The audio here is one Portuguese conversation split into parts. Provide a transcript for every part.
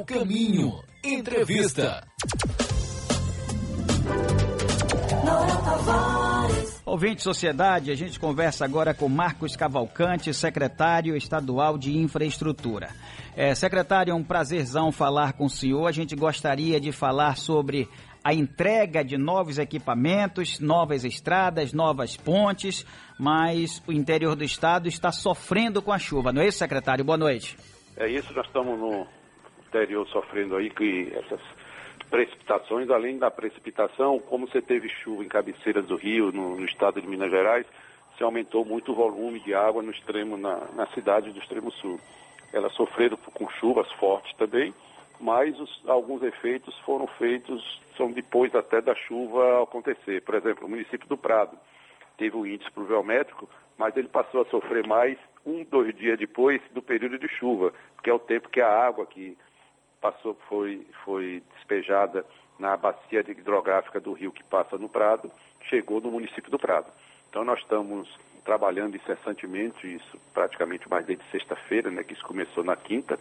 o caminho. Entrevista. Ouvinte Sociedade, a gente conversa agora com Marcos Cavalcante, secretário estadual de Infraestrutura. É, secretário, é um prazerzão falar com o senhor. A gente gostaria de falar sobre a entrega de novos equipamentos, novas estradas, novas pontes, mas o interior do estado está sofrendo com a chuva, não é isso, secretário? Boa noite. É isso, nós estamos no interior sofrendo aí que essas precipitações, além da precipitação, como você teve chuva em cabeceiras do rio, no, no estado de Minas Gerais, se aumentou muito o volume de água no extremo, na, na cidade do extremo sul. Elas sofreram com chuvas fortes também, mas os, alguns efeitos foram feitos, são depois até da chuva acontecer. Por exemplo, o município do Prado teve o índice pluviométrico, mas ele passou a sofrer mais um, dois dias depois do período de chuva, que é o tempo que a água que passou, foi, foi despejada na bacia hidrográfica do rio que passa no Prado, chegou no município do Prado. Então nós estamos trabalhando incessantemente, isso praticamente mais desde sexta-feira, né, que isso começou na quinta.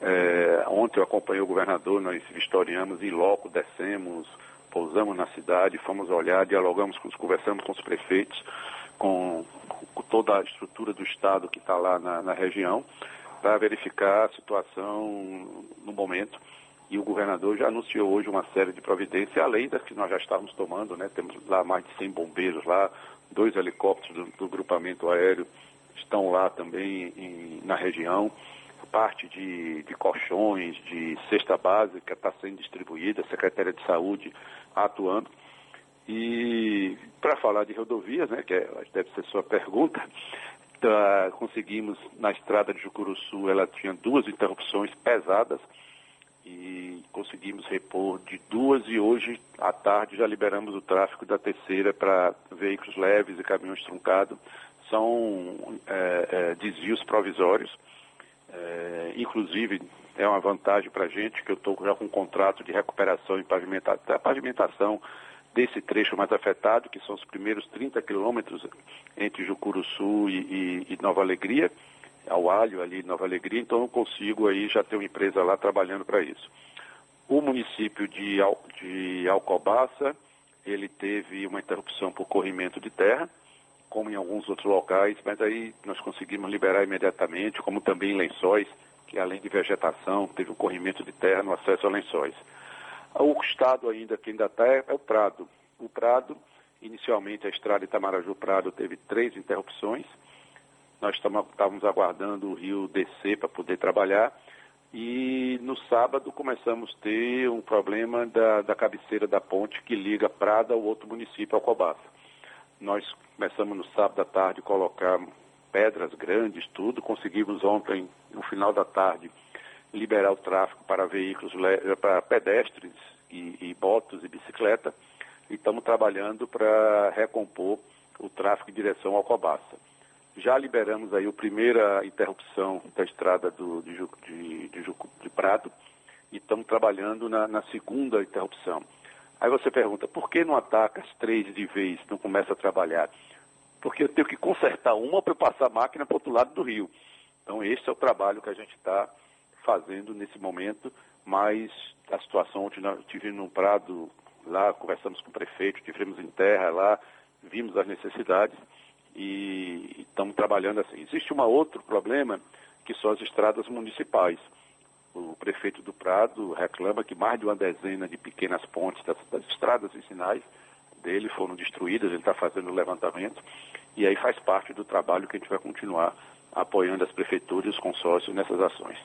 É, ontem eu acompanhei o governador, nós vistoriamos em loco, descemos, pousamos na cidade, fomos olhar, dialogamos, conversamos com os prefeitos, com, com toda a estrutura do Estado que está lá na, na região, para verificar a situação no momento. E o governador já anunciou hoje uma série de providências, além das que nós já estávamos tomando, né? Temos lá mais de 100 bombeiros lá, dois helicópteros do, do grupamento aéreo estão lá também em, na região. Parte de, de colchões, de cesta básica está sendo distribuída, a Secretaria de Saúde atuando. E para falar de rodovias, né, que é, deve ser sua pergunta, tá, conseguimos na estrada de Jucuruçu, ela tinha duas interrupções pesadas e conseguimos repor de duas e hoje à tarde já liberamos o tráfego da terceira para veículos leves e caminhões truncados. São é, é, desvios provisórios, é, inclusive é uma vantagem para a gente que eu estou já com um contrato de recuperação e pavimentação, pavimentação desse trecho mais afetado, que são os primeiros 30 quilômetros entre Jucuruçu e, e, e, Nova Alegria, ao Alho ali Nova Alegria, então eu consigo aí já ter uma empresa lá trabalhando para isso. O município de, de Alcobaça, ele teve uma interrupção por corrimento de terra, como em alguns outros locais, mas aí nós conseguimos liberar imediatamente, como também em Lençóis, que além de vegetação, teve um corrimento de terra no acesso a Lençóis. O estado ainda que ainda está é, é, o Prado. O Prado, inicialmente a estrada Itamaraju-Prado teve três interrupções. Nós estávamos aguardando o rio descer para poder trabalhar. E no sábado começamos a ter um problema da, da cabeceira da ponte que liga Prado ao outro município, Alcobaça. Nós começamos no sábado à tarde a colocar pedras grandes, tudo. Conseguimos ontem, no final da tarde, liberar o tráfego para veículos, para pedestres e, e motos e bicicleta. E estamos trabalhando para recompor o tráfego em direção ao Cobaça. Já liberamos aí a primeira interrupção da estrada do, de, de, de, de Prado e estamos trabalhando na, na, segunda interrupção. Aí você pergunta, por que não ataca as três de vez, não começa a trabalhar? Porque eu tenho que consertar uma para passar a máquina para o outro lado do rio. Então esse é o trabalho que a gente está fazendo nesse momento, mas a situação ontem nós tivemos no Prado lá, conversamos com o prefeito, tivemos em terra lá, vimos as necessidades e estamos trabalhando assim. Existe um outro problema que são as estradas municipais. O prefeito do Prado reclama que mais de uma dezena de pequenas pontes das, das estradas vicinais dele foram destruídas, ele está fazendo o levantamento, e aí faz parte do trabalho que a gente vai continuar apoiando as prefeituras e os consórcios nessas ações.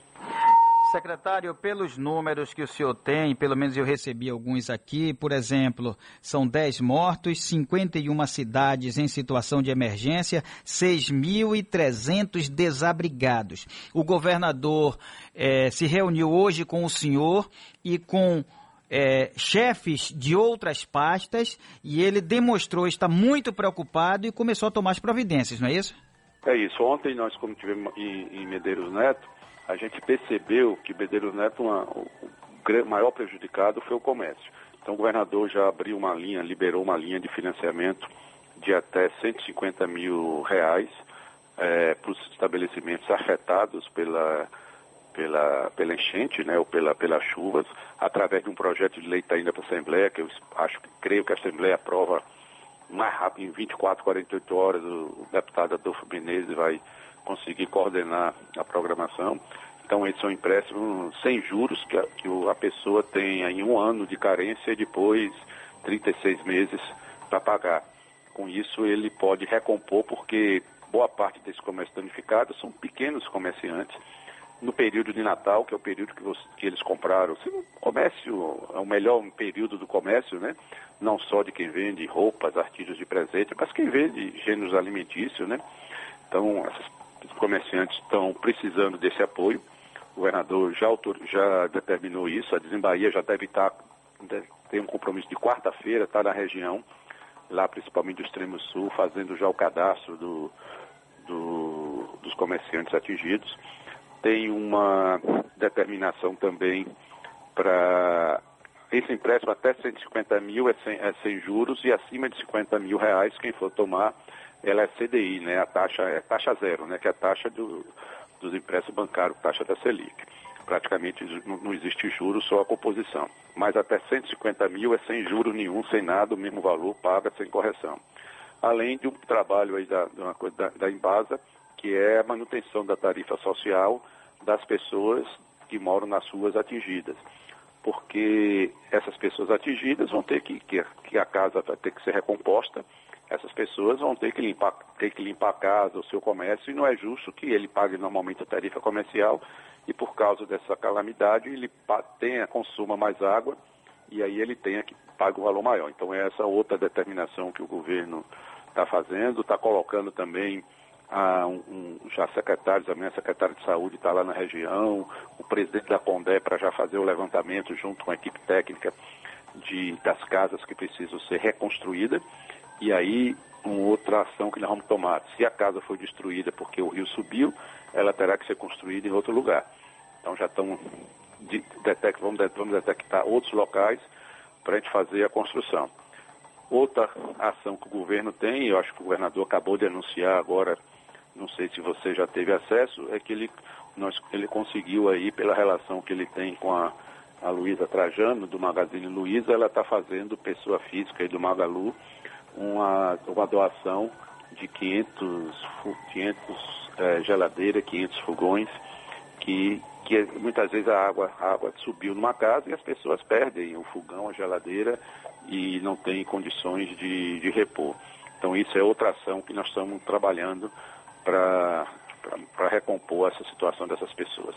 Secretário, pelos números que o senhor tem, pelo menos eu recebi alguns aqui, por exemplo, são 10 mortos, 51 cidades em situação de emergência, 6.300 desabrigados. O governador eh, se reuniu hoje com o senhor e com é, chefes de outras pastas e ele demonstrou estar muito preocupado e começou a tomar as providências, não é isso? É isso. Ontem nós, como tivemos em, em Medeiros Neto, a gente percebeu que Medeiros Neto, uma, o, maior prejudicado foi o comércio. Então o governador já abriu uma linha, liberou uma linha de financiamento de até 150 mil reais é, para os estabelecimentos afetados pela, pela, pela enchente, né, ou pela, pelas chuvas, através de um projeto de lei está indo para a Assembleia, que eu acho creio que a Assembleia aprova mais rápido, em 24, 48 horas, o deputado Adolfo Menezes vai conseguir coordenar a programação. Então, esses são empréstimos sem juros, que a, que a pessoa tem em um ano de carência e depois 36 meses para pagar. Com isso, ele pode recompor, porque boa parte desse comércio danificado são pequenos comerciantes. No período de Natal, que é o período que, você, que eles compraram, o comércio é o melhor período do comércio, né? Não só de quem vende roupas, artigos de presente, mas quem vende gêneros alimentícios, né? Então, esses comerciantes estão precisando desse apoio. O governador já, autor, já determinou isso, a Desembaía já deve estar, deve ter um compromisso de quarta-feira, está na região, lá principalmente do extremo sul, fazendo já o cadastro do, do, dos comerciantes atingidos. Tem uma determinação também para esse empréstimo até 150 mil é sem, é sem, juros e acima de 50 mil reais, quem for tomar, ela é CDI, né? A taxa é taxa zero, né? Que é a taxa do, dos empréstimos bancários, taxa da Selic. Praticamente não existe juros, só a composição. Mas até 150 mil é sem juros nenhum, sem nada, o mesmo valor, paga sem correção além de um trabalho aí da, da, da Embasa, que é a manutenção da tarifa social das pessoas que moram nas ruas atingidas. Porque essas pessoas atingidas vão ter que, que, que a casa vai ter que ser recomposta, essas pessoas vão ter que, limpar, ter que limpar a casa, o seu comércio, e não é justo que ele pague normalmente a tarifa comercial e por causa dessa calamidade ele tenha, consuma mais água e aí ele tenha que pagar um valor maior. Então é essa outra determinação que o governo está fazendo, está colocando também ah, um, já secretários, a minha secretária de saúde está lá na região, o presidente da Pondé para já fazer o levantamento junto com a equipe técnica de, das casas que precisam ser reconstruídas. E aí, uma outra ação que nós vamos tomar. Se a casa foi destruída porque o rio subiu, ela terá que ser construída em outro lugar. Então já estamos de, detect, vamos, vamos detectar outros locais para a gente fazer a construção. Outra ação que o governo tem, eu acho que o governador acabou de anunciar agora, não sei se você já teve acesso, é que ele, nós, ele conseguiu aí, pela relação que ele tem com a, a Luísa Trajano, do Magazine Luiza, ela está fazendo, pessoa física aí do Magalu, uma, uma doação de 500, 500 é, geladeiras, 500 fogões, que, que muitas vezes a água, a água subiu numa casa e as pessoas perdem o fogão, a geladeira e não têm condições de, de repor. Então isso é outra ação que nós estamos trabalhando para recompor essa situação dessas pessoas.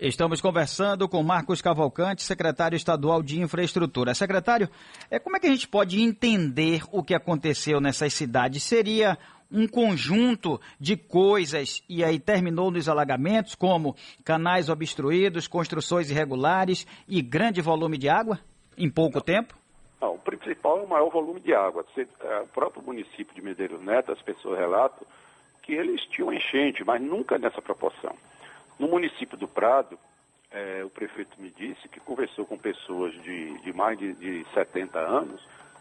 Estamos conversando com Marcos Cavalcante, secretário estadual de Infraestrutura. Secretário, é, como é que a gente pode entender o que aconteceu nessas cidades? Seria um conjunto de coisas e aí terminou nos alagamentos, como canais obstruídos, construções irregulares e grande volume de água em pouco tempo? Não, o principal é o maior volume de água. É, o próprio município de Medeiros Neto, as pessoas relatam que eles tinham enchente, mas nunca nessa proporção. No município do Prado, é, o prefeito me disse que conversou com pessoas de, de mais de, de 70 anos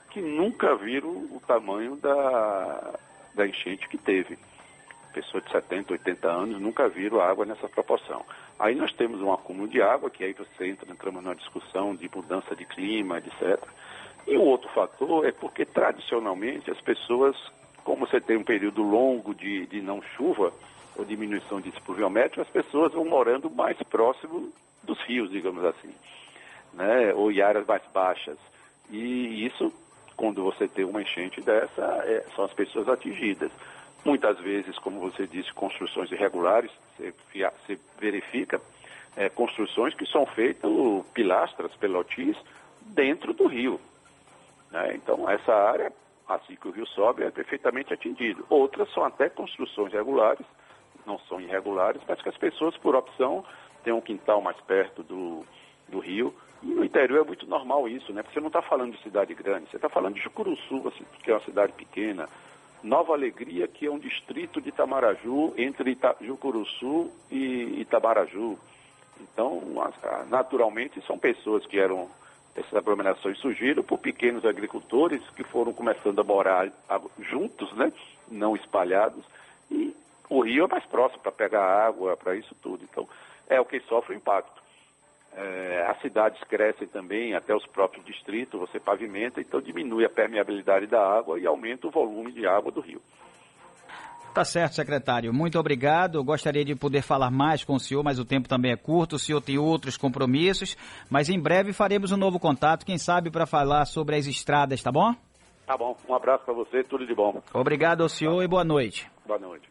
que nunca viram o tamanho da, da enchente que teve. Pessoas de 70, 80 anos nunca viram água nessa proporção. Aí nós temos um acúmulo de água, que aí você entra, entramos numa discussão de mudança de clima, etc. E o outro fator é porque tradicionalmente as pessoas, como você tem um período longo de, de não chuva, ou diminuição de pluviométrico, as pessoas vão morando mais próximo dos rios, digamos assim, né? ou em áreas mais baixas. E isso, quando você tem uma enchente dessa, é, são as pessoas atingidas. Muitas vezes, como você disse, construções irregulares, você, você verifica é, construções que são feitas, pilastras, pelotis, dentro do rio. Né? Então, essa área, assim que o rio sobe, é perfeitamente atingido. Outras são até construções regulares, não são irregulares, mas que as pessoas, por opção, têm um quintal mais perto do, do rio. E no interior é muito normal isso, né? Porque você não está falando de cidade grande, você está falando de Jucuruçu, assim, que é uma cidade pequena. Nova Alegria, que é um distrito de Itamaraju, entre Ita Jucuruçu e Itamaraju. Então, naturalmente, são pessoas que eram essas aglomerações surgiram por pequenos agricultores que foram começando a morar juntos, né? não espalhados, e o rio é mais próximo para pegar água, para isso tudo. Então, é o que sofre o impacto. É, as cidades crescem também, até os próprios distritos, você pavimenta, então diminui a permeabilidade da água e aumenta o volume de água do rio. Tá certo, secretário. Muito obrigado. Eu gostaria de poder falar mais com o senhor, mas o tempo também é curto. O senhor tem outros compromissos, mas em breve faremos um novo contato, quem sabe para falar sobre as estradas, tá bom? Tá bom. Um abraço para você, tudo de bom. Obrigado ao senhor tá. e boa noite. Boa noite.